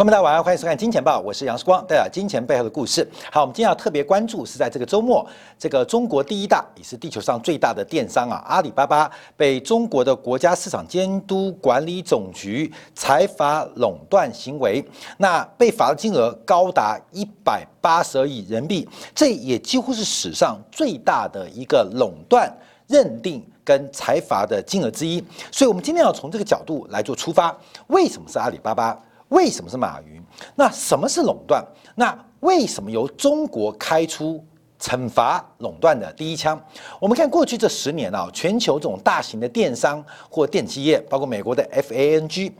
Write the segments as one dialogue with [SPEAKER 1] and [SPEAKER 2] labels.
[SPEAKER 1] 朋友们，大家晚上，欢迎收看《金钱报》，我是杨世光，带来金钱背后的故事。好，我们今天要特别关注是在这个周末，这个中国第一大也是地球上最大的电商啊，阿里巴巴被中国的国家市场监督管理总局财罚垄断行为，那被罚的金额高达一百八十亿人民币，这也几乎是史上最大的一个垄断认定跟财罚的金额之一。所以，我们今天要从这个角度来做出发，为什么是阿里巴巴？为什么是马云？那什么是垄断？那为什么由中国开出惩罚垄断的第一枪？我们看过去这十年啊，全球这种大型的电商或电器业，包括美国的 FANG，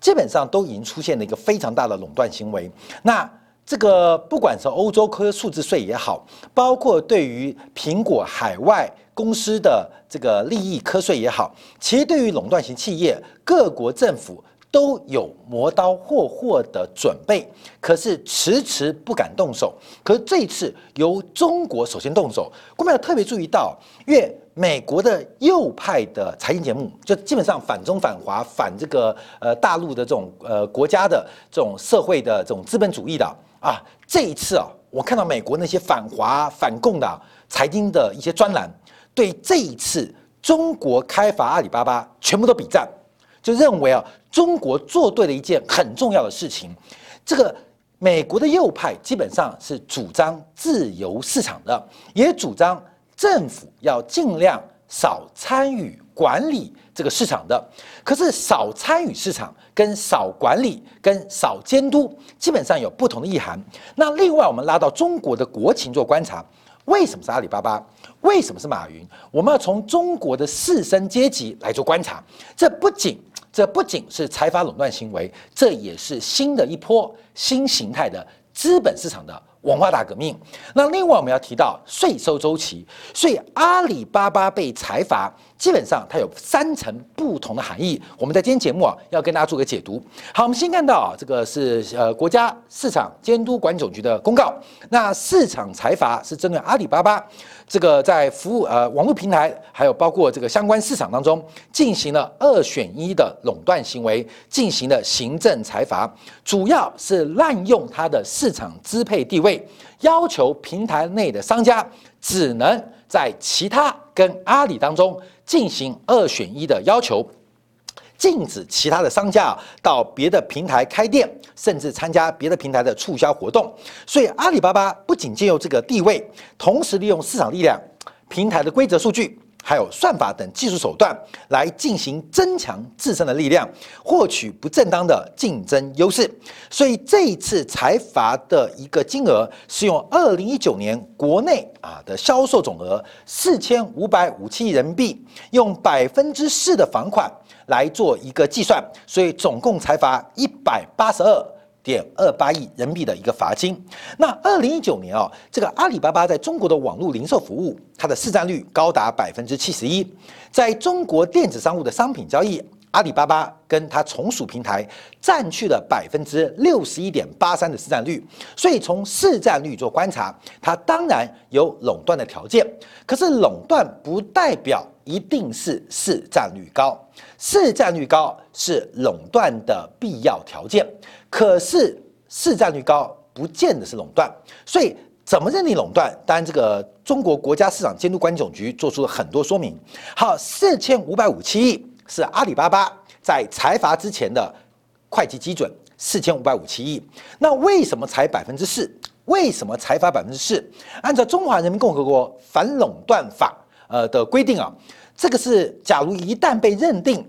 [SPEAKER 1] 基本上都已经出现了一个非常大的垄断行为。那这个不管是欧洲科数字税也好，包括对于苹果海外公司的这个利益科税也好，其实对于垄断型企业，各国政府。都有磨刀霍霍的准备，可是迟迟不敢动手。可是这一次由中国首先动手，我们要特别注意到，因为美国的右派的财经节目，就基本上反中反华反这个呃大陆的这种呃国家的这种社会的这种资本主义的啊，这一次啊，我看到美国那些反华反共的财经的一些专栏，对这一次中国开发阿里巴巴全部都比赞。就认为啊，中国做对了一件很重要的事情。这个美国的右派基本上是主张自由市场的，也主张政府要尽量少参与管理这个市场的。可是少参与市场跟少管理跟少监督，基本上有不同的意涵。那另外，我们拉到中国的国情做观察，为什么是阿里巴巴？为什么是马云？我们要从中国的士绅阶级来做观察。这不仅这不仅是财阀垄断行为，这也是新的一波新形态的资本市场的文化大革命。那另外我们要提到税收周期，所以阿里巴巴被财阀。基本上它有三层不同的含义，我们在今天节目啊要跟大家做个解读。好，我们先看到啊，这个是呃国家市场监督管理总局的公告。那市场财阀是针对阿里巴巴这个在服务呃网络平台，还有包括这个相关市场当中进行了二选一的垄断行为，进行了行政财阀，主要是滥用它的市场支配地位，要求平台内的商家只能在其他跟阿里当中。进行二选一的要求，禁止其他的商家到别的平台开店，甚至参加别的平台的促销活动。所以阿里巴巴不仅借用这个地位，同时利用市场力量、平台的规则数据。还有算法等技术手段来进行增强自身的力量，获取不正当的竞争优势。所以这一次财阀的一个金额是用二零一九年国内啊的销售总额四千五百五七亿人民币，用百分之四的房款来做一个计算，所以总共财阀一百八十二。点二八亿人民币的一个罚金。那二零一九年啊，这个阿里巴巴在中国的网络零售服务，它的市占率高达百分之七十一，在中国电子商务的商品交易，阿里巴巴跟它从属平台占据了百分之六十一点八三的市占率。所以从市占率做观察，它当然有垄断的条件。可是垄断不代表一定是市占率高，市占率高是垄断的必要条件。可是市占率高不见得是垄断，所以怎么认定垄断？当然，这个中国国家市场监督管理总局做出了很多说明。好，四千五百五七亿是阿里巴巴在财阀之前的会计基准，四千五百五七亿。那为什么才百分之四？为什么财阀百分之四？按照《中华人民共和国反垄断法》呃的规定啊，这个是假如一旦被认定。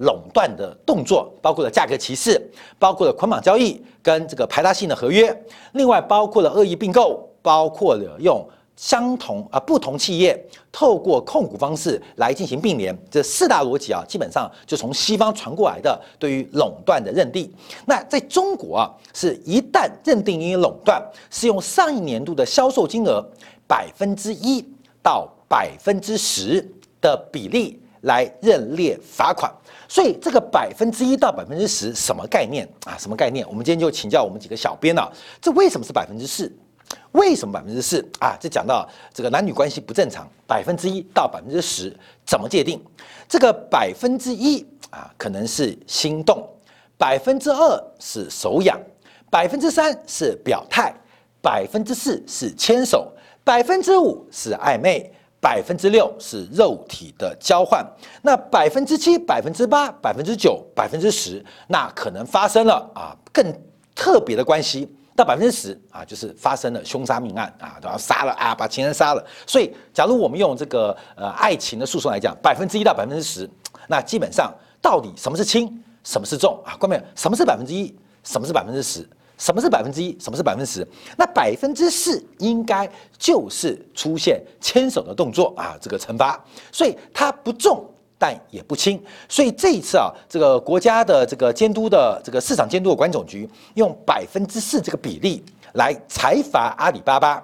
[SPEAKER 1] 垄断的动作包括了价格歧视，包括了捆绑交易跟这个排他性的合约，另外包括了恶意并购，包括了用相同啊不同企业透过控股方式来进行并联，这四大逻辑啊，基本上就从西方传过来的对于垄断的认定。那在中国啊，是一旦认定你垄断，是用上一年度的销售金额百分之一到百分之十的比例来认列罚款。所以这个百分之一到百分之十什么概念啊？什么概念？我们今天就请教我们几个小编啊，这为什么是百分之四？为什么百分之四啊？这讲到这个男女关系不正常，百分之一到百分之十怎么界定？这个百分之一啊，可能是心动；百分之二是手痒，百分之三是表态，百分之四是牵手，百分之五是暧昧，百分之六是肉体的交换。那百分之七、百分之八、百分之九、百分之十，那可能发生了啊更特别的关系。到百分之十啊，就是发生了凶杀命案啊，然后杀了啊，把情人杀了。所以，假如我们用这个呃爱情的诉讼来讲，百分之一到百分之十，那基本上到底什么是轻，什么是重啊？关键什么是百分之一，什么是百分之十，什么是百分之一，什么是百分之十？那百分之四应该就是出现牵手的动作啊，这个惩罚，所以它不重。但也不轻，所以这一次啊，这个国家的这个监督的这个市场监督的管总局用百分之四这个比例来裁罚阿里巴巴。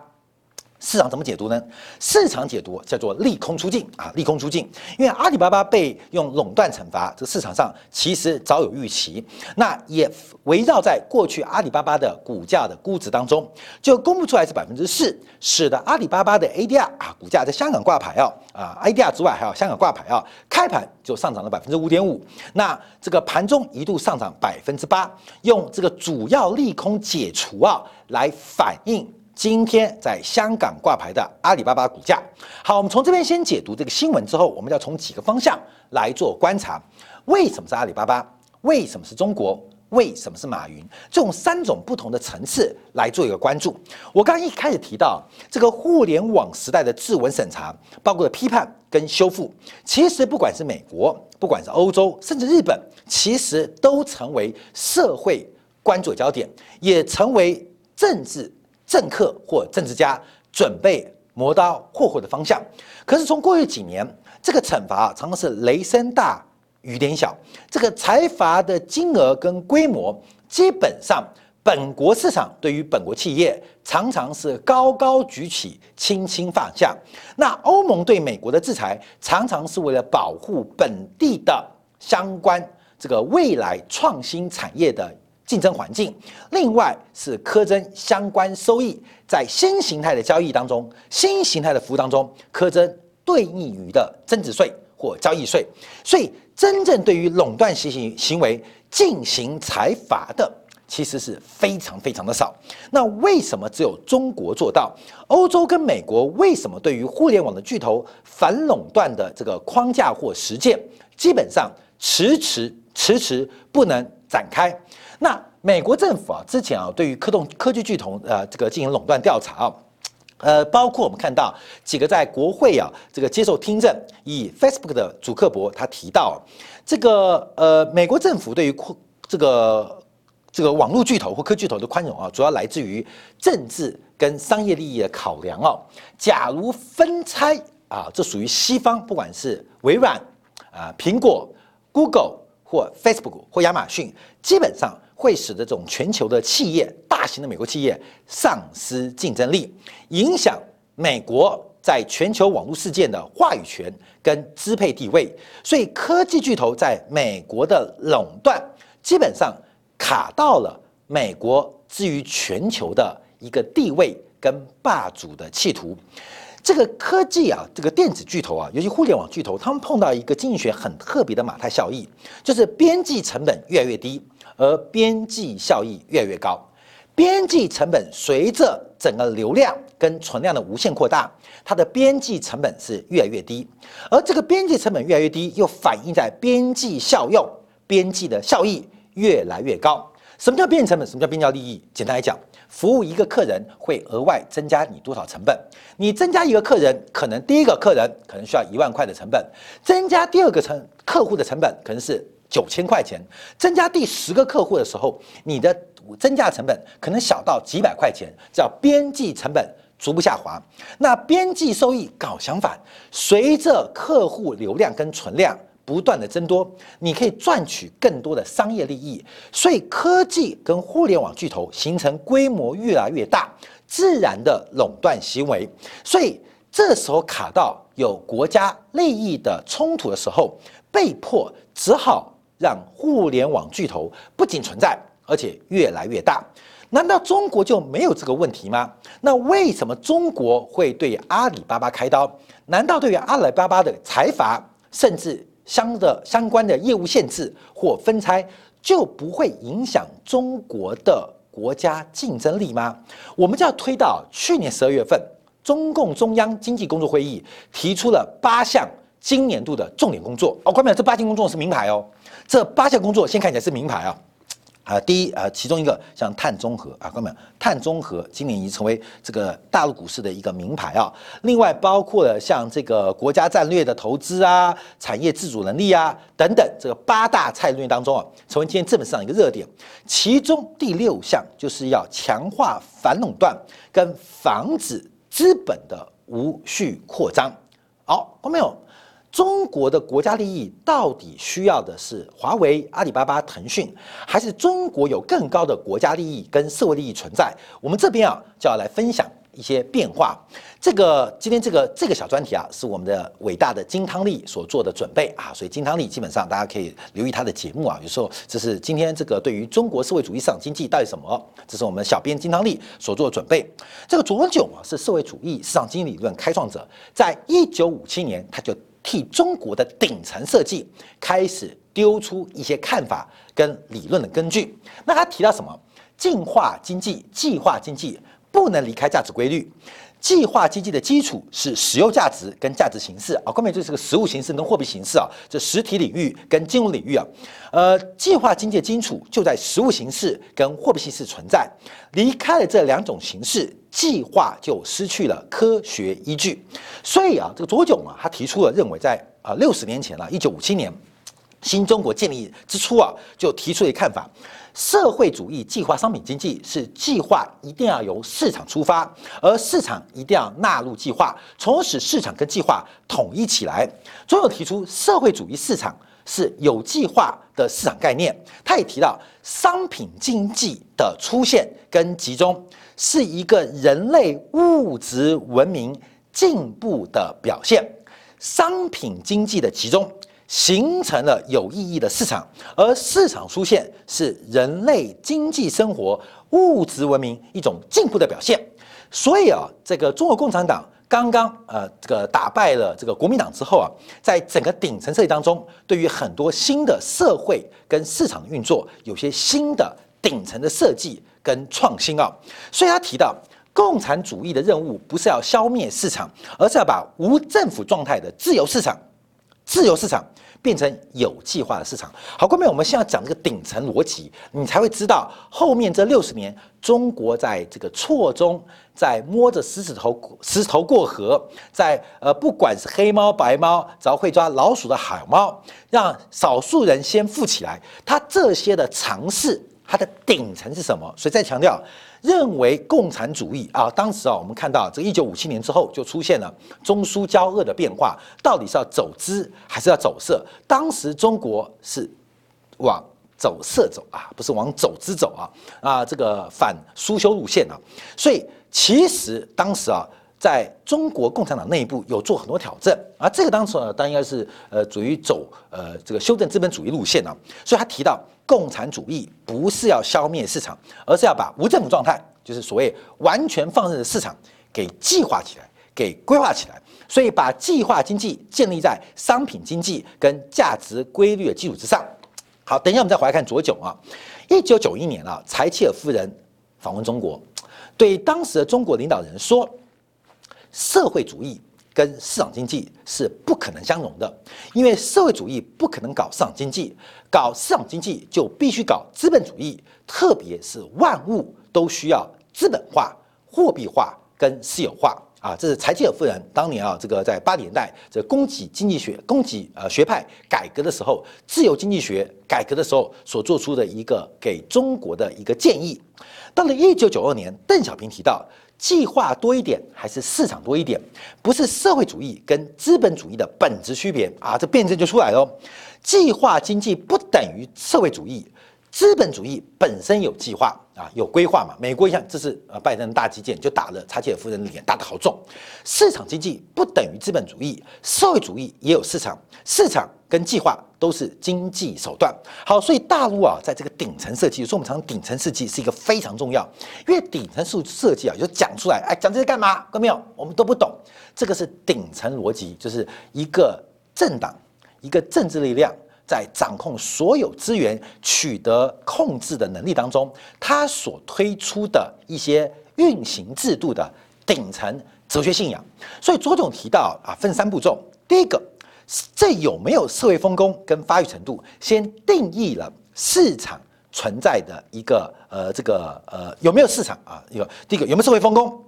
[SPEAKER 1] 市场怎么解读呢？市场解读叫做利空出尽啊，利空出尽。因为阿里巴巴被用垄断惩罚，这个市场上其实早有预期。那也围绕在过去阿里巴巴的股价的估值当中，就公布出来是百分之四，使得阿里巴巴的 ADR 啊，股价在香港挂牌啊啊，ADR 之外还有香港挂牌啊，开盘就上涨了百分之五点五。那这个盘中一度上涨百分之八，用这个主要利空解除啊来反映。今天在香港挂牌的阿里巴巴股价，好，我们从这边先解读这个新闻之后，我们要从几个方向来做观察：为什么是阿里巴巴？为什么是中国？为什么是马云？这种三种不同的层次来做一个关注。我刚刚一开始提到这个互联网时代的质文审查，包括批判跟修复，其实不管是美国，不管是欧洲，甚至日本，其实都成为社会关注焦点，也成为政治。政客或政治家准备磨刀霍霍的方向，可是从过去几年，这个惩罚常常是雷声大雨点小，这个财阀的金额跟规模，基本上本国市场对于本国企业常常是高高举起，轻轻放下。那欧盟对美国的制裁，常常是为了保护本地的相关这个未来创新产业的。竞争环境，另外是苛征相关收益，在新形态的交易当中，新形态的服务当中，苛征对应于的增值税或交易税。所以，真正对于垄断行行行为进行裁罚的，其实是非常非常的少。那为什么只有中国做到？欧洲跟美国为什么对于互联网的巨头反垄断的这个框架或实践，基本上迟迟迟迟不能展开？那美国政府啊，之前啊，对于科动科技巨头呃，这个进行垄断调查啊，呃，包括我们看到几个在国会啊，这个接受听证，以 Facebook 的主克伯他提到，这个呃，美国政府对于这个这个网络巨头或科巨头的宽容啊，主要来自于政治跟商业利益的考量啊。假如分拆啊，这属于西方，不管是微软啊、苹果、Google 或 Facebook 或亚马逊，基本上。会使得这种全球的企业、大型的美国企业丧失竞争力，影响美国在全球网络事件的话语权跟支配地位。所以，科技巨头在美国的垄断，基本上卡到了美国至于全球的一个地位跟霸主的企图。这个科技啊，这个电子巨头啊，尤其互联网巨头，他们碰到一个经济学很特别的马太效应，就是边际成本越来越低。而边际效益越来越高，边际成本随着整个流量跟存量的无限扩大，它的边际成本是越来越低，而这个边际成本越来越低，又反映在边际效用，边际的效益越来越高。什么叫边际成本？什么叫边际利益？简单来讲，服务一个客人会额外增加你多少成本？你增加一个客人，可能第一个客人可能需要一万块的成本，增加第二个成客户的成本可能是。九千块钱增加第十个客户的时候，你的增加成本可能小到几百块钱，叫边际成本逐步下滑。那边际收益搞相反，随着客户流量跟存量不断的增多，你可以赚取更多的商业利益。所以科技跟互联网巨头形成规模越来越大，自然的垄断行为。所以这时候卡到有国家利益的冲突的时候，被迫只好。让互联网巨头不仅存在，而且越来越大。难道中国就没有这个问题吗？那为什么中国会对阿里巴巴开刀？难道对于阿里巴巴的财阀，甚至相的相关的业务限制或分拆，就不会影响中国的国家竞争力吗？我们就要推到去年十二月份，中共中央经济工作会议提出了八项今年度的重点工作。哦，关键这八项工作是名牌哦，这八项工作先看起来是名牌啊。啊，第一，啊，其中一个像碳中和啊，各位，碳中和今年已经成为这个大陆股市的一个名牌啊。另外，包括了像这个国家战略的投资啊、产业自主能力啊等等，这个八大菜略当中啊，成为今天资本市场一个热点。其中第六项就是要强化反垄断跟防止资本的无序扩张。好，看到没有？中国的国家利益到底需要的是华为、阿里巴巴、腾讯，还是中国有更高的国家利益跟社会利益存在？我们这边啊就要来分享一些变化。这个今天这个这个小专题啊，是我们的伟大的金汤力所做的准备啊，所以金汤力基本上大家可以留意他的节目啊。有时候这是今天这个对于中国社会主义市场经济到底什么，这是我们小编金汤力所做的准备。这个卓炯啊是社会主义市场经济理论开创者，在一九五七年他就。替中国的顶层设计开始丢出一些看法跟理论的根据。那他提到什么？进化经济、计划经济不能离开价值规律。计划经济的基础是实用价值跟价值形式啊，后面就是个实物形式跟货币形式啊，这实体领域跟金融领域啊，呃，计划经济的基础就在实物形式跟货币形式存在，离开了这两种形式，计划就失去了科学依据。所以啊，这个左炯啊，他提出了认为，在啊六十年前了，一九五七年新中国建立之初啊，就提出一个看法。社会主义计划商品经济是计划一定要由市场出发，而市场一定要纳入计划，从而使市场跟计划统一起来。总有提出社会主义市场是有计划的市场概念。他也提到，商品经济的出现跟集中是一个人类物质文明进步的表现。商品经济的集中。形成了有意义的市场，而市场出现是人类经济生活、物质文明一种进步的表现。所以啊，这个中国共产党刚刚呃这个打败了这个国民党之后啊，在整个顶层设计当中，对于很多新的社会跟市场运作，有些新的顶层的设计跟创新啊。所以他提到，共产主义的任务不是要消灭市场，而是要把无政府状态的自由市场。自由市场变成有计划的市场。好，后面我们现在讲这个顶层逻辑，你才会知道后面这六十年中国在这个错中，在摸着石子头石头过河，在呃不管是黑猫白猫，只要会抓老鼠的好猫，让少数人先富起来，他这些的尝试，它的顶层是什么？所以再强调。认为共产主义啊，当时啊，我们看到这一九五七年之后就出现了中苏交恶的变化，到底是要走资还是要走色？当时中国是往走色走啊，不是往走资走啊啊，这个反苏修路线啊，所以其实当时啊。在中国共产党内部有做很多挑战，而这个当时呢，当然应该是呃属于走呃这个修正资本主义路线啊。所以他提到，共产主义不是要消灭市场，而是要把无政府状态，就是所谓完全放任的市场，给计划起来，给规划起来。所以把计划经济建立在商品经济跟价值规律的基础之上。好，等一下我们再回来看左炯啊。一九九一年啊，柴契尔夫人访问中国，对当时的中国领导人说。社会主义跟市场经济是不可能相容的，因为社会主义不可能搞市场经济，搞市场经济就必须搞资本主义，特别是万物都需要资本化、货币化跟私有化啊！这是柴契尔夫人当年啊，这个在八十年代这供给经济学、供给呃学派改革的时候，自由经济学改革的时候所做出的一个给中国的一个建议。到了一九九二年，邓小平提到。计划多一点还是市场多一点，不是社会主义跟资本主义的本质区别啊！这辩证就出来了。计划经济不等于社会主义，资本主义本身有计划啊，有规划嘛。美国一样，这是呃拜登大基建就打了查切尔夫人的脸，打得好重。市场经济不等于资本主义，社会主义也有市场，市场。跟计划都是经济手段。好，所以大陆啊，在这个顶层设计，说我们常顶层设计是一个非常重要，因为顶层设设计啊，就讲出来，哎，讲这些干嘛？看到没有？我们都不懂。这个是顶层逻辑，就是一个政党、一个政治力量在掌控所有资源、取得控制的能力当中，他所推出的一些运行制度的顶层哲学信仰。所以，左总提到啊，分三步骤。第一个，这有没有社会分工跟发育程度，先定义了市场存在的一个呃这个呃有没有市场啊？有第一个有没有社会分工？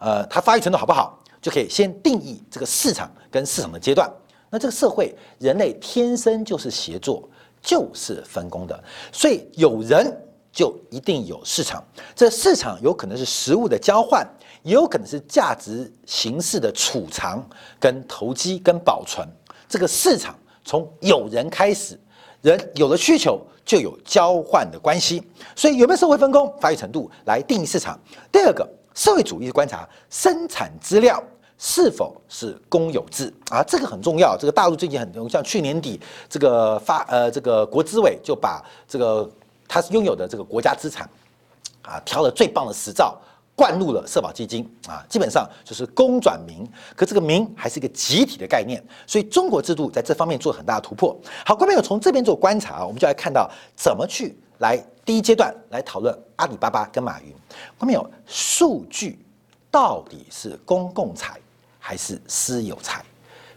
[SPEAKER 1] 呃，它发育程度好不好，就可以先定义这个市场跟市场的阶段。那这个社会，人类天生就是协作，就是分工的，所以有人就一定有市场。这市场有可能是食物的交换，也有可能是价值形式的储藏、跟投机、跟保存。这个市场从有人开始，人有了需求，就有交换的关系。所以有没有社会分工、发育程度来定义市场？第二个，社会主义的观察生产资料。是否是公有制啊？这个很重要。这个大陆最近很像去年底，这个发呃，这个国资委就把这个他拥有的这个国家资产啊，挑了最棒的十兆灌入了社保基金啊，基本上就是公转民。可这个民还是一个集体的概念，所以中国制度在这方面做很大的突破。好，观众朋友从这边做观察啊，我们就来看到怎么去来第一阶段来讨论阿里巴巴跟马云。观众朋友，数据到底是公共财？还是私有财？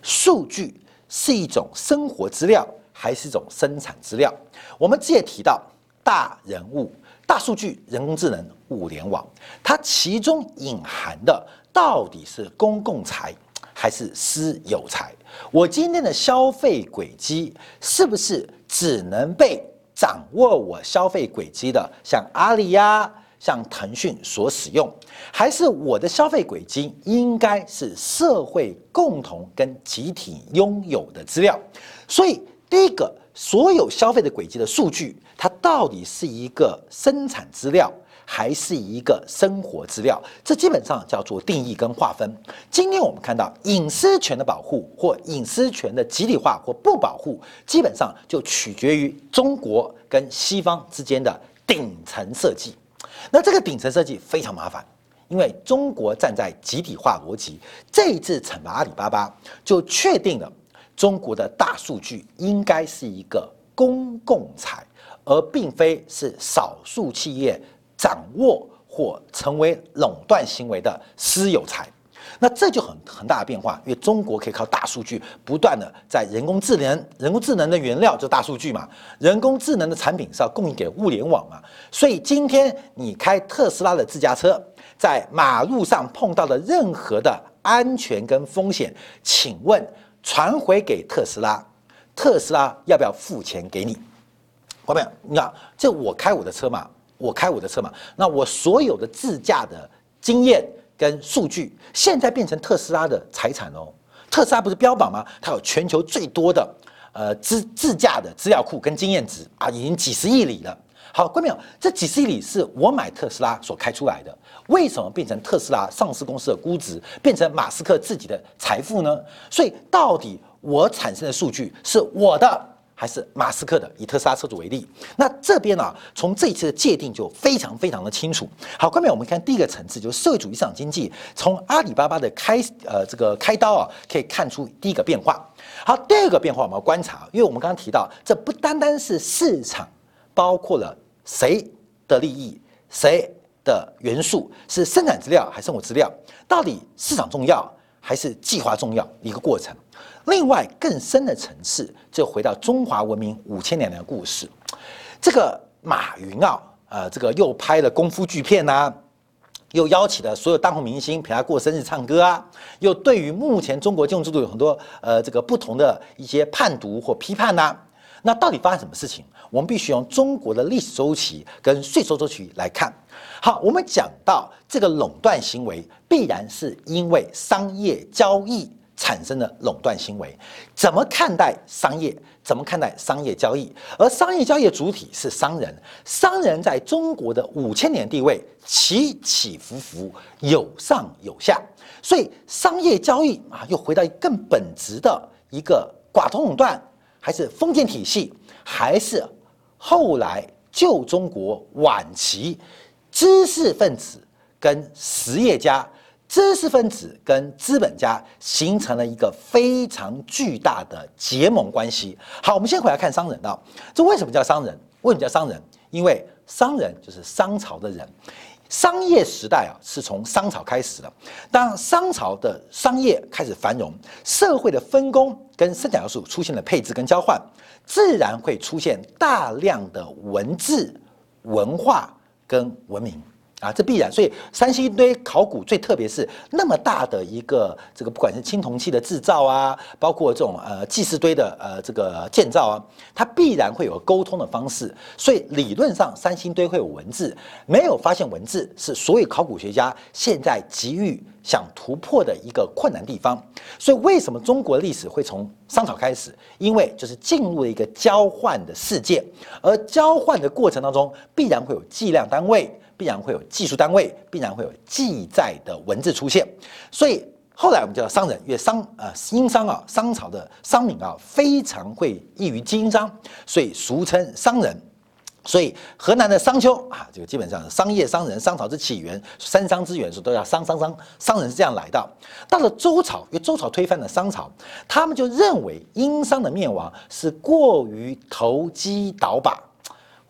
[SPEAKER 1] 数据是一种生活资料，还是一种生产资料？我们之前提到大人物、大数据、人工智能、物联网，它其中隐含的到底是公共财还是私有财？我今天的消费轨迹是不是只能被掌握我消费轨迹的，像阿里呀？像腾讯所使用，还是我的消费轨迹应该是社会共同跟集体拥有的资料。所以，第一个，所有消费的轨迹的数据，它到底是一个生产资料，还是一个生活资料？这基本上叫做定义跟划分。今天我们看到隐私权的保护或隐私权的集体化或不保护，基本上就取决于中国跟西方之间的顶层设计。那这个顶层设计非常麻烦，因为中国站在集体化逻辑，这一次惩罚阿里巴巴，就确定了中国的大数据应该是一个公共财，而并非是少数企业掌握或成为垄断行为的私有财。那这就很很大的变化，因为中国可以靠大数据不断的在人工智能，人工智能的原料就是大数据嘛，人工智能的产品是要供应给物联网嘛，所以今天你开特斯拉的自驾车，在马路上碰到的任何的安全跟风险，请问传回给特斯拉，特斯拉要不要付钱给你？朋友，你看，这我开我的车嘛，我开我的车嘛，那我所有的自驾的经验。跟数据现在变成特斯拉的财产哦，特斯拉不是标榜吗？它有全球最多的呃自自驾的资料库跟经验值啊，已经几十亿里了。好，各位朋友，这几十亿里是我买特斯拉所开出来的，为什么变成特斯拉上市公司的估值，变成马斯克自己的财富呢？所以到底我产生的数据是我的？还是马斯克的，以特斯拉车主为例，那这边呢，从这一次的界定就非常非常的清楚。好，下面我们看第一个层次，就是社会主义市场经济，从阿里巴巴的开呃这个开刀啊，可以看出第一个变化。好，第二个变化我们要观察，因为我们刚刚提到，这不单单是市场，包括了谁的利益，谁的元素是生产资料还是生活资料，到底市场重要还是计划重要一个过程。另外更深的层次，就回到中华文明五千年的故事。这个马云啊，呃，这个又拍了功夫巨片呐，又邀请了所有当红明星陪他过生日唱歌啊，又对于目前中国金融制度有很多呃这个不同的一些判读或批判呐。那到底发生什么事情？我们必须用中国的历史周期跟税收周期来看。好，我们讲到这个垄断行为，必然是因为商业交易。产生的垄断行为，怎么看待商业？怎么看待商业交易？而商业交易的主体是商人，商人在中国的五千年地位起起伏伏，有上有下，所以商业交易啊，又回到更本质的一个寡头垄断，还是封建体系，还是后来旧中国晚期知识分子跟实业家知识分子跟资本家形成了一个非常巨大的结盟关系。好，我们先回来看商人啊，这为什么叫商人？为什么叫商人？因为商人就是商朝的人。商业时代啊，是从商朝开始的。当商朝的商业开始繁荣，社会的分工跟生产要素出现了配置跟交换，自然会出现大量的文字、文化跟文明。啊，这必然。所以三星堆考古最特别是那么大的一个这个，不管是青铜器的制造啊，包括这种呃祭祀堆的呃这个建造啊，它必然会有沟通的方式。所以理论上三星堆会有文字，没有发现文字是所有考古学家现在急于想突破的一个困难地方。所以为什么中国历史会从商朝开始？因为就是进入了一个交换的世界，而交换的过程当中必然会有计量单位。必然会有技术单位，必然会有记载的文字出现，所以后来我们叫商人，因为商啊，殷商啊，商朝的商民啊，非常会易于经商，所以俗称商人。所以河南的商丘啊，这个基本上商业商人，商朝之起源，三商之源，说都要商商商，商人是这样来的。到了周朝，因为周朝推翻了商朝，他们就认为殷商的灭亡是过于投机倒把，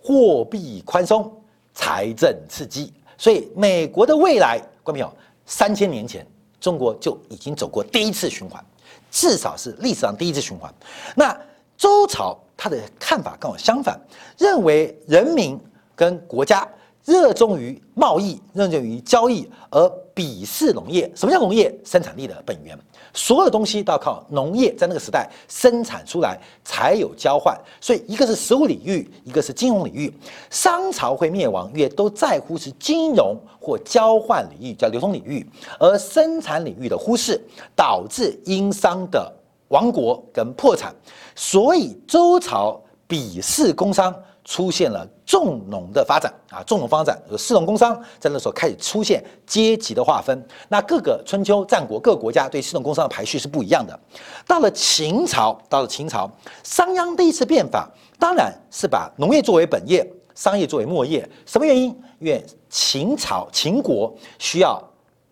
[SPEAKER 1] 货币宽松。财政刺激，所以美国的未来，观众朋友，三千年前中国就已经走过第一次循环，至少是历史上第一次循环。那周朝他的看法跟我相反，认为人民跟国家。热衷于贸易，热衷于交易，而鄙视农业。什么叫农业？生产力的本源，所有东西都要靠农业在那个时代生产出来才有交换。所以，一个是实物领域，一个是金融领域。商朝会灭亡，也都在乎是金融或交换领域，叫流通领域，而生产领域的忽视，导致殷商的亡国跟破产。所以，周朝鄙视工商。出现了重农的发展啊，重农发展，四农工商在那时候开始出现阶级的划分。那各个春秋战国各国家对四农工商的排序是不一样的。到了秦朝，到了秦朝，商鞅第一次变法，当然是把农业作为本业，商业作为末业。什么原因？因为秦朝秦国需要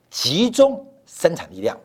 [SPEAKER 1] 集中生产力量，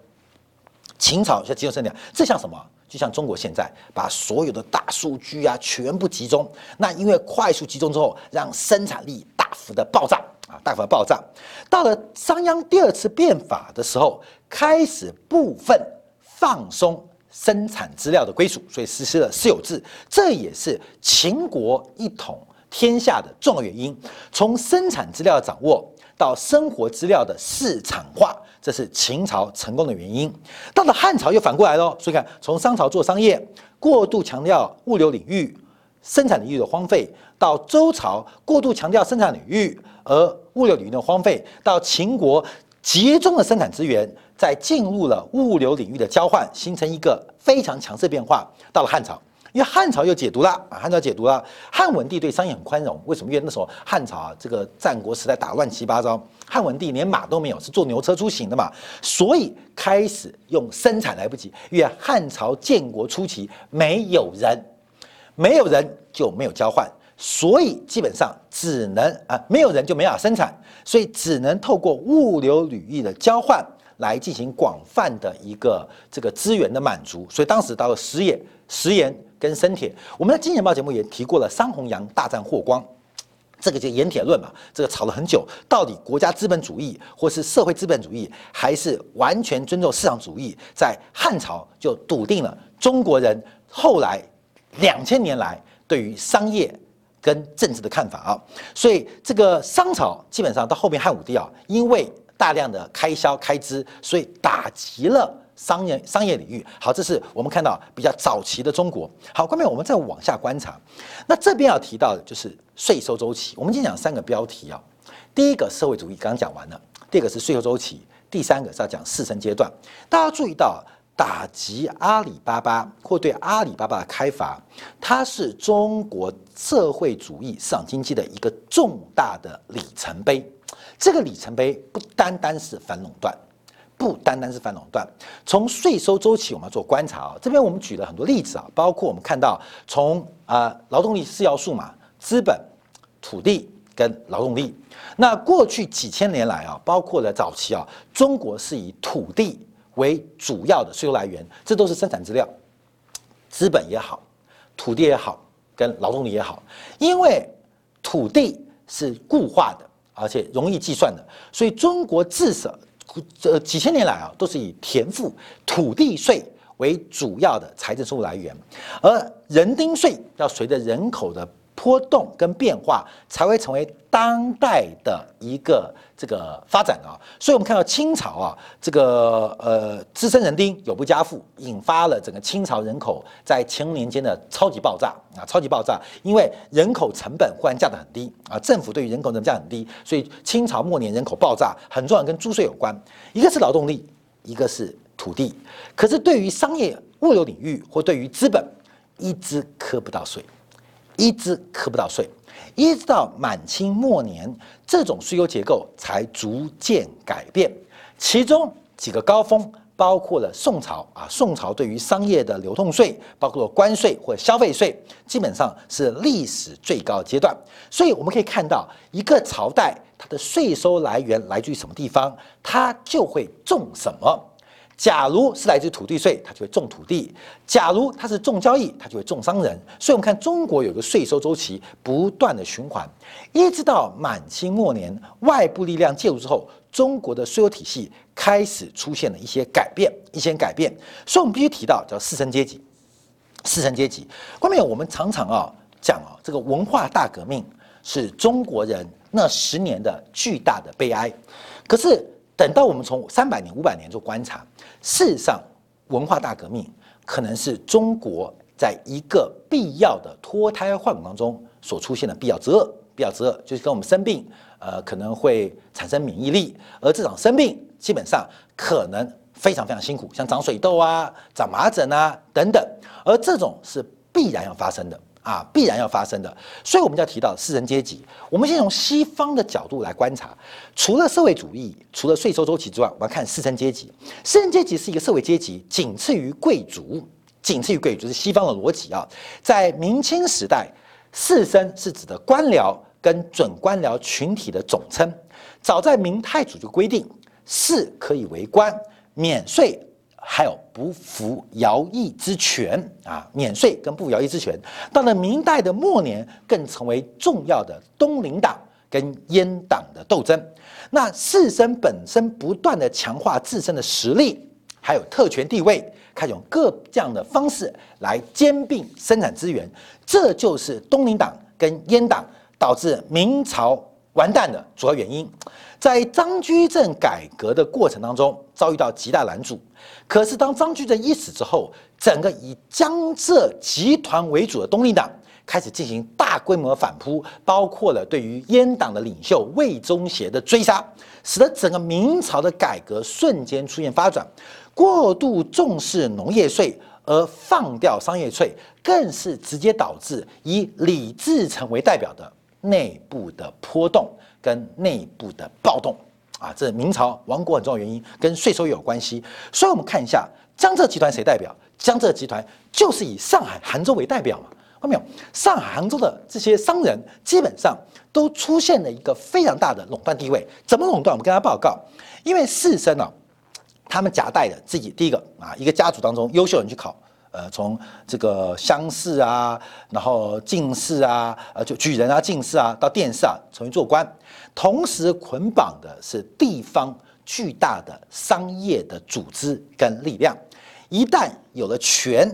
[SPEAKER 1] 秦朝需要集中生产力量，这像什么？就像中国现在把所有的大数据啊全部集中，那因为快速集中之后，让生产力大幅的爆炸啊，大幅的爆炸。到了商鞅第二次变法的时候，开始部分放松生产资料的归属，所以实施了私有制，这也是秦国一统天下的重要原因。从生产资料掌握到生活资料的市场化。这是秦朝成功的原因，到了汉朝又反过来喽。所以看，从商朝做商业过度强调物流领域、生产领域的荒废，到周朝过度强调生产领域而物流领域的荒废，到秦国集中的生产资源，在进入了物流领域的交换，形成一个非常强势变化。到了汉朝。因为汉朝又解读了啊，汉朝解读了汉文帝对商业很宽容。为什么？因为那时候汉朝啊，这个战国时代打乱七八糟，汉文帝连马都没有，是坐牛车出行的嘛，所以开始用生产来不及。因为汉朝建国初期没有人，没有人就没有交换，所以基本上只能啊，没有人就没法生产，所以只能透过物流履域的交换来进行广泛的一个这个资源的满足。所以当时到了食盐，食盐。跟生铁，我们在《金钱报》节目也提过了，桑弘羊大战霍光，这个就盐铁论嘛，这个吵了很久，到底国家资本主义或是社会资本主义，还是完全尊重市场主义？在汉朝就笃定了中国人后来两千年来对于商业跟政治的看法啊，所以这个商朝基本上到后面汉武帝啊，因为大量的开销开支，所以打击了。商业商业领域，好，这是我们看到比较早期的中国。好，后面我们再往下观察，那这边要提到的就是税收周期。我们今天讲三个标题啊，第一个社会主义刚刚讲完了，第二个是税收周期，第三个是要讲四升阶段。大家注意到，打击阿里巴巴或对阿里巴巴的开发，它是中国社会主义市场经济的一个重大的里程碑。这个里程碑不单单是反垄断。不单单是反垄断，从税收周期我们要做观察啊。这边我们举了很多例子啊，包括我们看到从啊劳动力四要素嘛，资本、土地跟劳动力。那过去几千年来啊，包括了早期啊，中国是以土地为主要的税收来源，这都是生产资料，资本也好，土地也好，跟劳动力也好，因为土地是固化的，而且容易计算的，所以中国至少这几千年来啊，都是以田赋土地税为主要的财政收入来源，而人丁税要随着人口的。波动跟变化才会成为当代的一个这个发展啊，所以我们看到清朝啊，这个呃资深人丁有不加赋，引发了整个清朝人口在乾隆年间的超级爆炸啊，超级爆炸，因为人口成本忽然降得很低啊，政府对于人口成本降很低，所以清朝末年人口爆炸很重要，跟租税有关，一个是劳动力，一个是土地，可是对于商业物流领域或对于资本，一直磕不到税。一直磕不到税，一直到满清末年，这种税收结构才逐渐改变。其中几个高峰包括了宋朝啊，宋朝对于商业的流通税，包括关税或消费税，基本上是历史最高阶段。所以我们可以看到，一个朝代它的税收来源来自于什么地方，它就会种什么。假如是来自土地税，它就会种土地；假如它是重交易，它就会重商人。所以，我们看中国有个税收周期不断的循环，一直到满清末年，外部力量介入之后，中国的税收体系开始出现了一些改变，一些改变。所以，我们必须提到叫士绅阶级。士绅阶级，后面我们常常啊讲啊，这个文化大革命是中国人那十年的巨大的悲哀。可是，等到我们从三百年、五百年做观察，事实上，文化大革命可能是中国在一个必要的脱胎换骨当中所出现的必要之恶。必要之恶就是跟我们生病，呃，可能会产生免疫力，而这场生病基本上可能非常非常辛苦，像长水痘啊、长麻疹啊等等，而这种是必然要发生的。啊，必然要发生的，所以我们就要提到士人阶级。我们先从西方的角度来观察，除了社会主义，除了税收周期之外，我们要看士绅阶级。士绅阶级是一个社会阶级，仅次于贵族，仅次于贵族是西方的逻辑啊。在明清时代，士绅是指的官僚跟准官僚群体的总称。早在明太祖就规定，士可以为官，免税。还有不服徭役之权啊，免税跟不服徭役之权。到了明代的末年，更成为重要的东林党跟阉党的斗争。那士绅本身不断的强化自身的实力，还有特权地位，开始用各这样的方式来兼并生产资源，这就是东林党跟阉党导致明朝完蛋的主要原因。在张居正改革的过程当中，遭遇到极大拦阻。可是当张居正一死之后，整个以江浙集团为主的东林党开始进行大规模反扑，包括了对于阉党的领袖魏忠贤的追杀，使得整个明朝的改革瞬间出现发展。过度重视农业税而放掉商业税，更是直接导致以李自成为代表的内部的波动。跟内部的暴动啊，这是明朝亡国很重要原因，跟税收有关系。所以，我们看一下江浙集团谁代表？江浙集团就是以上海、杭州为代表嘛。看到没有？上海、杭州的这些商人基本上都出现了一个非常大的垄断地位。怎么垄断？我们跟他报告，因为士绅呢，他们夹带的自己第一个啊，一个家族当中优秀人去考。呃，从这个乡试啊，然后进士啊，呃，就举人啊、进士啊，到殿试啊，重新做官。同时捆绑的是地方巨大的商业的组织跟力量。一旦有了权、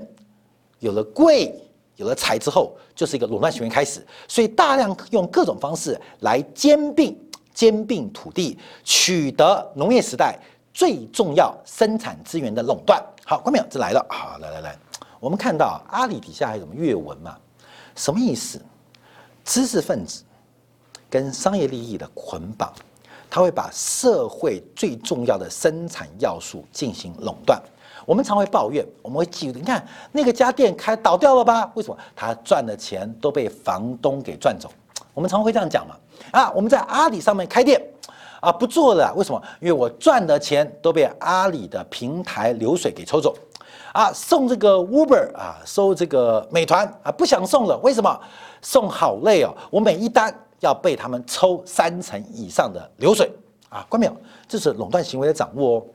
[SPEAKER 1] 有了贵、有了财之后，就是一个垄断行为开始。所以大量用各种方式来兼并、兼并土地，取得农业时代最重要生产资源的垄断。好，关淼，这来了好，来来来。我们看到阿里底下还有什么阅文嘛？什么意思？知识分子跟商业利益的捆绑，他会把社会最重要的生产要素进行垄断。我们常会抱怨，我们会记，你看那个家店开倒掉了吧？为什么？他赚的钱都被房东给赚走。我们常会这样讲嘛？啊，我们在阿里上面开店啊，不做了，为什么？因为我赚的钱都被阿里的平台流水给抽走。啊，送这个 Uber 啊，收这个美团啊，不想送了，为什么？送好累哦，我每一单要被他们抽三成以上的流水啊！关没有？这是垄断行为的掌握哦。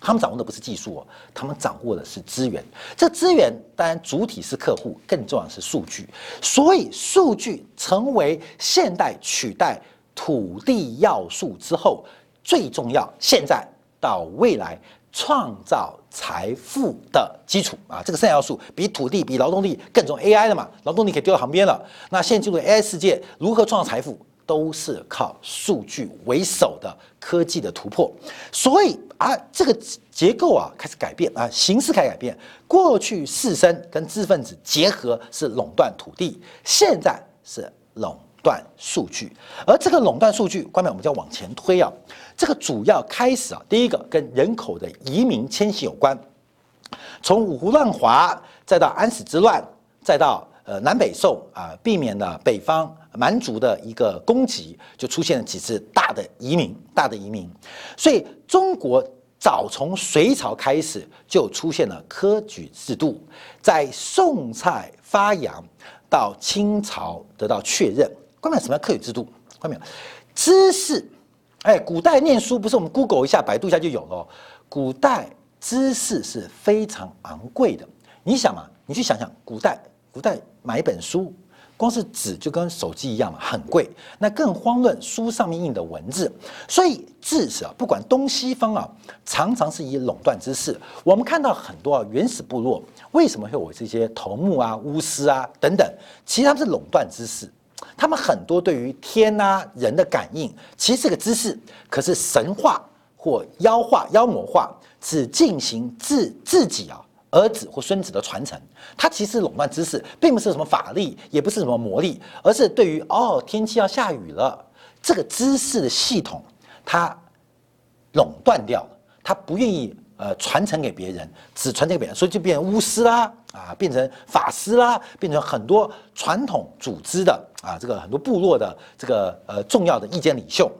[SPEAKER 1] 他们掌握的不是技术哦，他们掌握的是资源。这资源当然主体是客户，更重要是数据。所以数据成为现代取代土地要素之后最重要，现在到未来创造财富的基础啊！这个三要素比土地、比劳动力更重 AI 的嘛？劳动力可以丢到旁边了。那现在进入 AI 世界，如何创造财富？都是靠数据为首的科技的突破，所以啊，这个结构啊开始改变啊，形式开始改变。过去士绅跟知识分子结合是垄断土地，现在是垄断数据。而这个垄断数据，关面我们就要往前推啊。这个主要开始啊，第一个跟人口的移民迁徙有关，从五胡乱华，再到安史之乱，再到呃南北宋啊，避免了北方。蛮族的一个攻击，就出现了几次大的移民，大的移民。所以中国早从隋朝开始就出现了科举制度，在宋蔡发扬到清朝得到确认。关键什么叫科举制度？看没有知识，哎，古代念书不是我们 Google 一下、百度一下就有了。古代知识是非常昂贵的。你想嘛，你去想想，古代古代买一本书。光是纸就跟手机一样嘛，很贵。那更遑论书上面印的文字。所以知识啊，不管东西方啊，常常是以垄断之势。我们看到很多啊原始部落为什么会有这些头目啊、巫师啊等等？其实他们是垄断知识。他们很多对于天啊人的感应，其实是个知识，可是神话或妖化、妖魔化，只进行自自己啊。儿子或孙子的传承，它其实垄断知识，并不是什么法力，也不是什么魔力，而是对于哦天气要下雨了，这个知识的系统，它垄断掉了，它不愿意呃传承给别人，只传承给别人，所以就变成巫师啦，啊变成法师啦，变成很多传统组织的啊，这个很多部落的这个呃重要的意见领袖。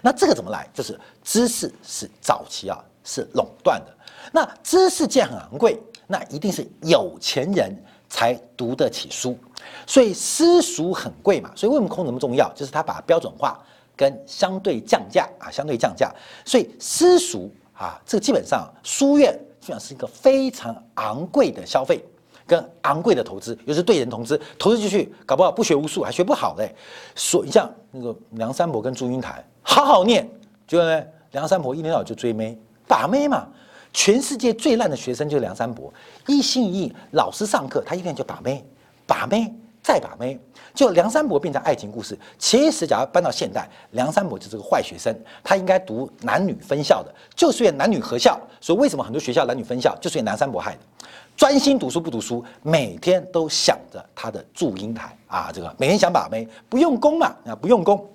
[SPEAKER 1] 那这个怎么来？就是知识是早期啊是垄断的。那知识既然很昂贵，那一定是有钱人才读得起书，所以私塾很贵嘛。所以为什么空那么重要？就是他把标准化跟相对降价啊，相对降价。所以私塾啊，这个基本上书院基本上是一个非常昂贵的消费跟昂贵的投资，又是对人投资，投资进去搞不好不学无术还学不好嘞。所以像那个梁山伯跟祝英台，好好念，就呢梁山伯一天到晚就追妹把妹嘛。全世界最烂的学生就是梁山伯，一心一意，老师上课，他一天就把妹，把妹再把妹，就梁山伯变成爱情故事。其实，假如搬到现代，梁山伯就是个坏学生，他应该读男女分校的，就是男女合校，所以为什么很多学校男女分校，就是因为梁山伯害的。专心读书不读书，每天都想着他的祝英台啊，这个每天想把妹，不用功嘛，啊不用功。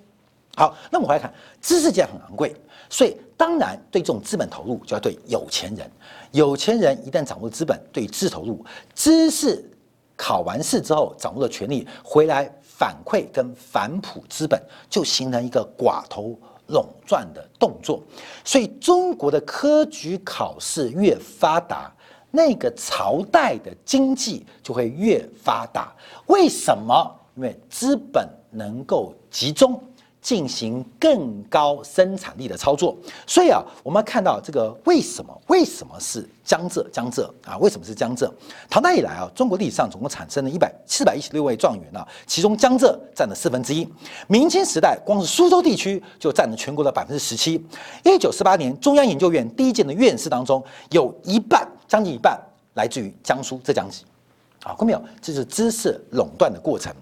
[SPEAKER 1] 好，那我们来看，知识界很昂贵，所以当然对这种资本投入就要对有钱人。有钱人一旦掌握资本，对知识投入，知识考完试之后掌握了权力，回来反馈跟反哺资本，就形成一个寡头垄断的动作。所以中国的科举考试越发达，那个朝代的经济就会越发达。为什么？因为资本能够集中。进行更高生产力的操作，所以啊，我们看到这个为什么？为什么是江浙？江浙啊，为什么是江浙？唐代以来啊，中国历史上总共产生了一百四百一十六位状元啊，其中江浙占了四分之一。明清时代，光是苏州地区就占了全国的百分之十七。一九四八年，中央研究院第一届的院士当中，有一半，将近一半来自于江苏、浙江籍。啊，看到没有？这是知识垄断的过程。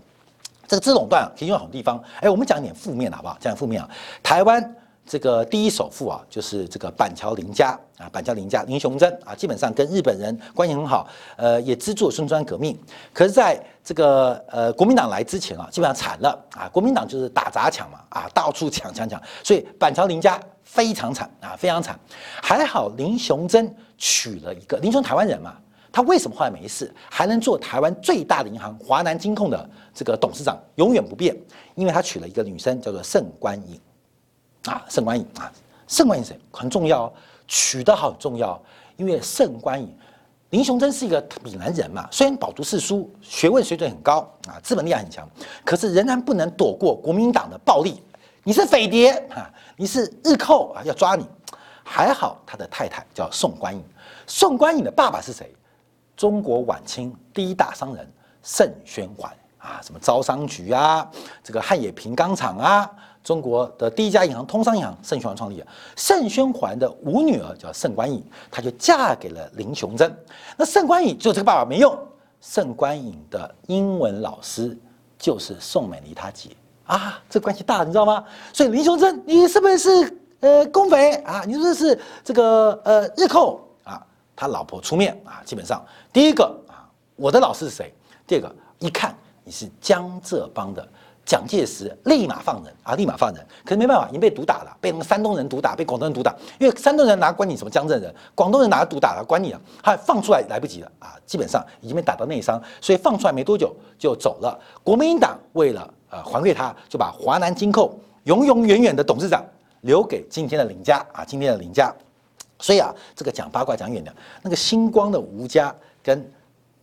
[SPEAKER 1] 这个资垄断可以用好地方，哎，我们讲一点负面的好不好？讲点负面啊，台湾这个第一首富啊，就是这个板桥林家啊，板桥林家林雄贞啊，基本上跟日本人关系很好，呃，也资助孙中山革命。可是在这个呃国民党来之前啊，基本上惨了啊，国民党就是打砸抢嘛，啊，到处抢抢抢，所以板桥林家非常惨啊，非常惨。还好林雄贞娶了一个林雄台湾人嘛。他为什么后来没事，还能做台湾最大的银行华南金控的这个董事长，永远不变？因为他娶了一个女生，叫做盛观颖，啊，盛观颖啊，盛观颖谁很重要，娶得好很重要，因为盛观颖，林雄真是一个闽南人嘛，虽然饱读诗书，学问水准很高啊，资本力量很强，可是仍然不能躲过国民党的暴力。你是匪谍啊，你是日寇啊，要抓你。还好他的太太叫宋官颖，宋官颖的爸爸是谁？中国晚清第一大商人盛宣怀啊，什么招商局啊，这个汉冶萍钢厂啊。中国的第一家银行通商银行，盛宣怀创立的。盛宣怀的五女儿叫盛官颖，她就嫁给了林雄贞。那盛官颖就这个爸爸没用，盛官颖的英文老师就是宋美龄她姐啊，这关系大，你知道吗？所以林雄贞，你是不是呃共匪啊？你是不是这个呃日寇？他老婆出面啊，基本上第一个啊，我的老师是谁？第二个一看你是江浙帮的。蒋介石立马放人啊，立马放人。可是没办法，已经被毒打了，被那个山东人毒打，被广东人毒打。因为山东人哪关你什么江浙人，广东人哪毒打了关你了，他放出来来不及了啊，基本上已经被打到内伤，所以放出来没多久就走了。国民党为了呃还给他，就把华南金控永永远远的董事长留给今天的林家啊，今天的林家。所以啊，这个讲八卦讲远了，那个星光的吴家跟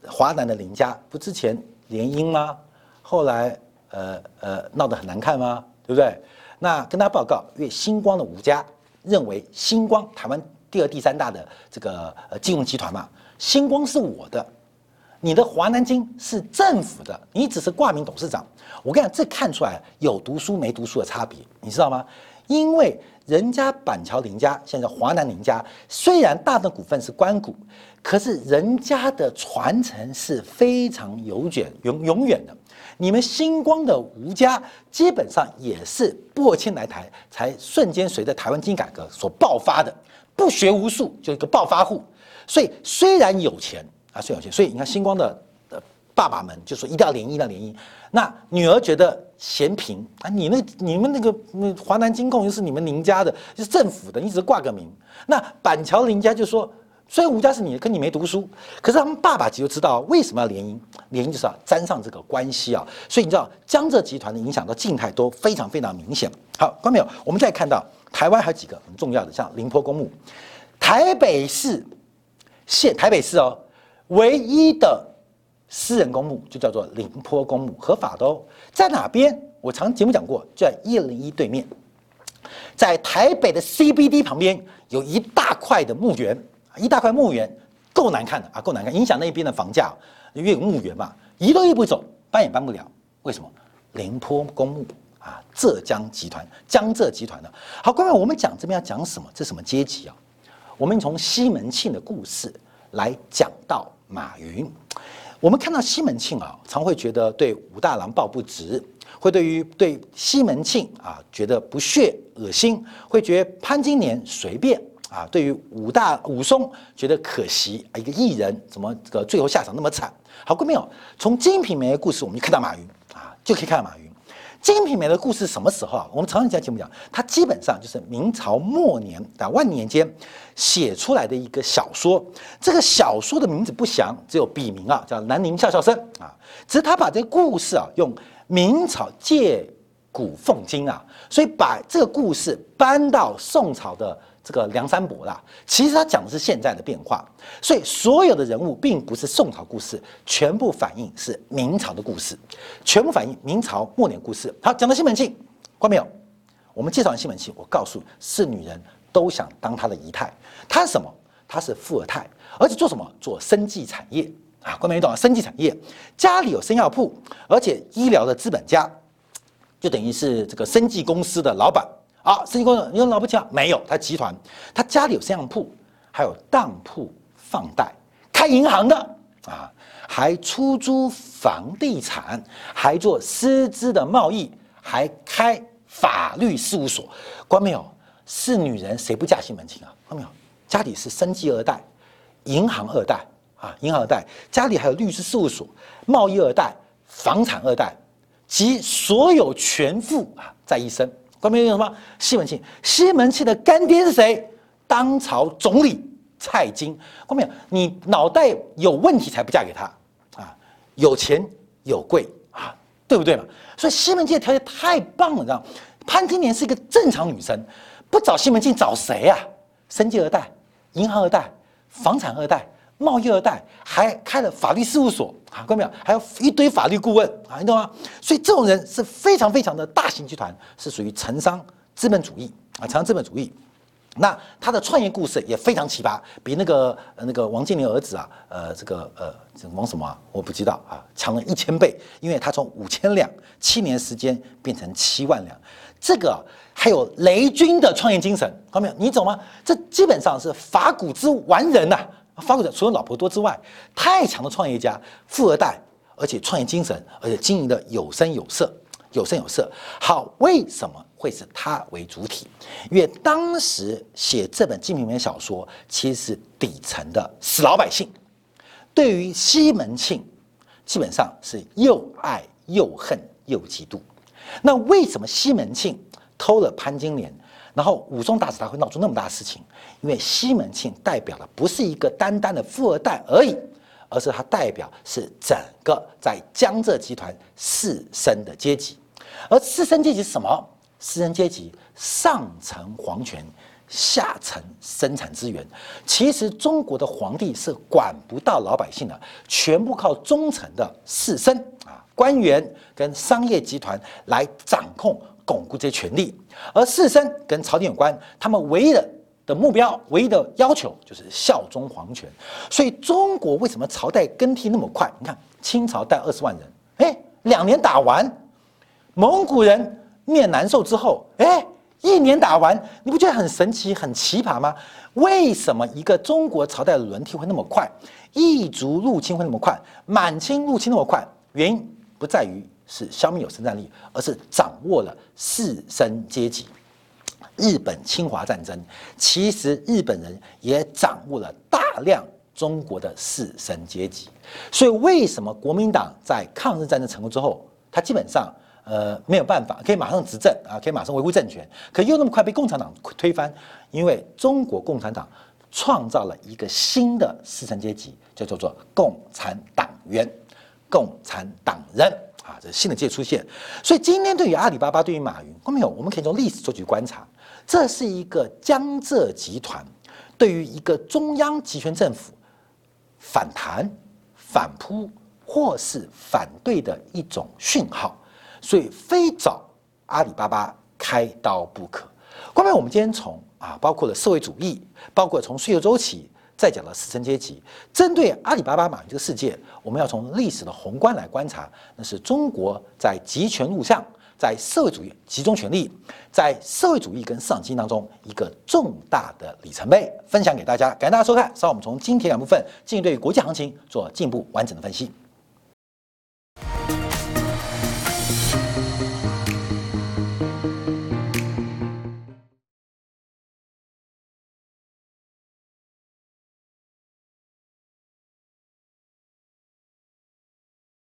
[SPEAKER 1] 华南的林家不之前联姻吗？后来。呃呃，闹得很难看吗？对不对？那跟大家报告，因为星光的吴家认为星光台湾第二、第三大的这个呃金融集团嘛，星光是我的，你的华南金是政府的，你只是挂名董事长。我跟你讲，这看出来有读书没读书的差别，你知道吗？因为人家板桥林家，现在华南林家，虽然大的股份是官股，可是人家的传承是非常悠久、永永远的。你们星光的吴家基本上也是破千来台，才瞬间随着台湾经济改革所爆发的，不学无术就一个暴发户。所以虽然有钱啊，虽然有钱，所以你看星光的爸爸们就说一定要联姻，要联姻。那女儿觉得嫌贫啊，你那你们那个那华南金控又是你们林家的，是政府的，你只是挂个名。那板桥林家就说。虽然吴家是你的，跟你没读书，可是他们爸爸就知道为什么要联姻，联姻就是要沾上这个关系啊。所以你知道江浙集团的影响到静态都非常非常明显。好，观众朋友，我们再看到台湾还有几个很重要的，像宁波公墓，台北市县台北市哦唯一的私人公墓就叫做宁波公墓，合法的哦，在哪边？我常节目讲过，就在一零一对面，在台北的 CBD 旁边有一大块的墓园。一大块墓园，够难看的啊，够难看，影响那边的房价。因为有墓园嘛，移都移不走，搬也搬不了。为什么？宁波公墓啊，浙江集团，江浙集团的。好，各位，我们讲这边要讲什么？这什么阶级啊？我们从西门庆的故事来讲到马云。我们看到西门庆啊，常会觉得对武大郎抱不值，会对于对西门庆啊觉得不屑、恶心，会觉得潘金莲随便。啊，对于武大武松觉得可惜啊，一个艺人怎么这个最后下场那么惨？好，过没有？从《金瓶梅》的故事，我们就看到马云啊，就可以看到马云。《金瓶梅》的故事什么时候啊？我们常常在节目讲，它基本上就是明朝末年啊万年间写出来的一个小说。这个小说的名字不详，只有笔名啊，叫南宁笑笑生啊。只是他把这个故事啊，用明朝借古奉今啊，所以把这个故事搬到宋朝的。这个梁山伯啦，其实他讲的是现在的变化，所以所有的人物并不是宋朝故事，全部反映是明朝的故事，全部反映明朝末年故事。好，讲到西门庆，关没有？我们介绍完西门庆，我告诉是女人都想当他的姨太，他是什么？他是富二代，而且做什么？做生计产业啊，关没懂啊？生计产业，家里有生药铺，而且医疗的资本家，就等于是这个生计公司的老板。啊，生意工作你有老婆强没有？他集团，他家里有商铺，还有当铺、放贷、开银行的啊，还出租房地产，还做私资的贸易，还开法律事务所。关没有？是女人谁不嫁西门庆啊？看没有？家里是生计二代，银行二代啊，银行二代，家里还有律师事务所、贸易二代、房产二代，及所有全副啊，在一身。关门有什么？西门庆，西门庆的干爹是谁？当朝总理蔡京。关门你脑袋有问题才不嫁给他啊！有钱有贵啊，对不对嘛？所以西门庆的条件太棒了，你知道潘金莲是一个正常女生，不找西门庆找谁啊？生计二代，银行二代，房产二代，贸易二代，还开了法律事务所啊，看到没有？还有一堆法律顾问啊，你懂吗？所以这种人是非常非常的大型集团，是属于城商资本主义啊，城商资本主义。那他的创业故事也非常奇葩，比那个呃那个王健林儿子啊，呃这个呃这王什么啊，我不知道啊，强了一千倍，因为他从五千两七年时间变成七万两，这个还有雷军的创业精神，看到没有？你懂吗？这基本上是法古之完人呐，法古除了老婆多之外，太强的创业家，富二代，而且创业精神，而且经营的有声有色。有声有色，好，为什么会是他为主体？因为当时写这本《金瓶梅》小说，其实是底层的死老百姓，对于西门庆，基本上是又爱又恨又嫉妒。那为什么西门庆偷了潘金莲，然后武松打死他会闹出那么大事情？因为西门庆代表的不是一个单单的富二代而已。而是他代表是整个在江浙集团士绅的阶级。而士绅阶级是什么？士绅阶级上层皇权，下层生产资源。其实中国的皇帝是管不到老百姓的，全部靠中层的士绅啊、官员跟商业集团来掌控、巩固这些权力。而士绅跟朝廷有关，他们唯一的的目标、唯一的要求就是效忠皇权。所以中国为什么朝代更替那么快？你看清朝带二十万人，哎，两年打完。蒙古人灭南宋之后，哎，一年打完，你不觉得很神奇、很奇葩吗？为什么一个中国朝代的轮替会那么快，异族入侵会那么快，满清入侵那么快？原因不在于是消灭有生产力，而是掌握了士绅阶级。日本侵华战争，其实日本人也掌握了大量中国的士绅阶级。所以，为什么国民党在抗日战争成功之后，他基本上？呃，没有办法，可以马上执政啊，可以马上维护政权，可又那么快被共产党推翻，因为中国共产党创造了一个新的士绅阶级，就叫做共产党员、共产党人啊，这新的界出现。所以今天对于阿里巴巴，对于马云，看到没有？我们可以从历史做去观察，这是一个江浙集团对于一个中央集权政府反弹、反扑或是反对的一种讯号。所以非找阿里巴巴开刀不可。关于我们今天从啊，包括了社会主义，包括从税收周期，再讲到士绅阶级，针对阿里巴巴、马云这个世界，我们要从历史的宏观来观察，那是中国在集权路上，在社会主义集中权力，在社会主义跟市场经济当中一个重大的里程碑，分享给大家。感谢大家收看。稍后我们从今天两部分进行对国际行情做进一步完整的分析。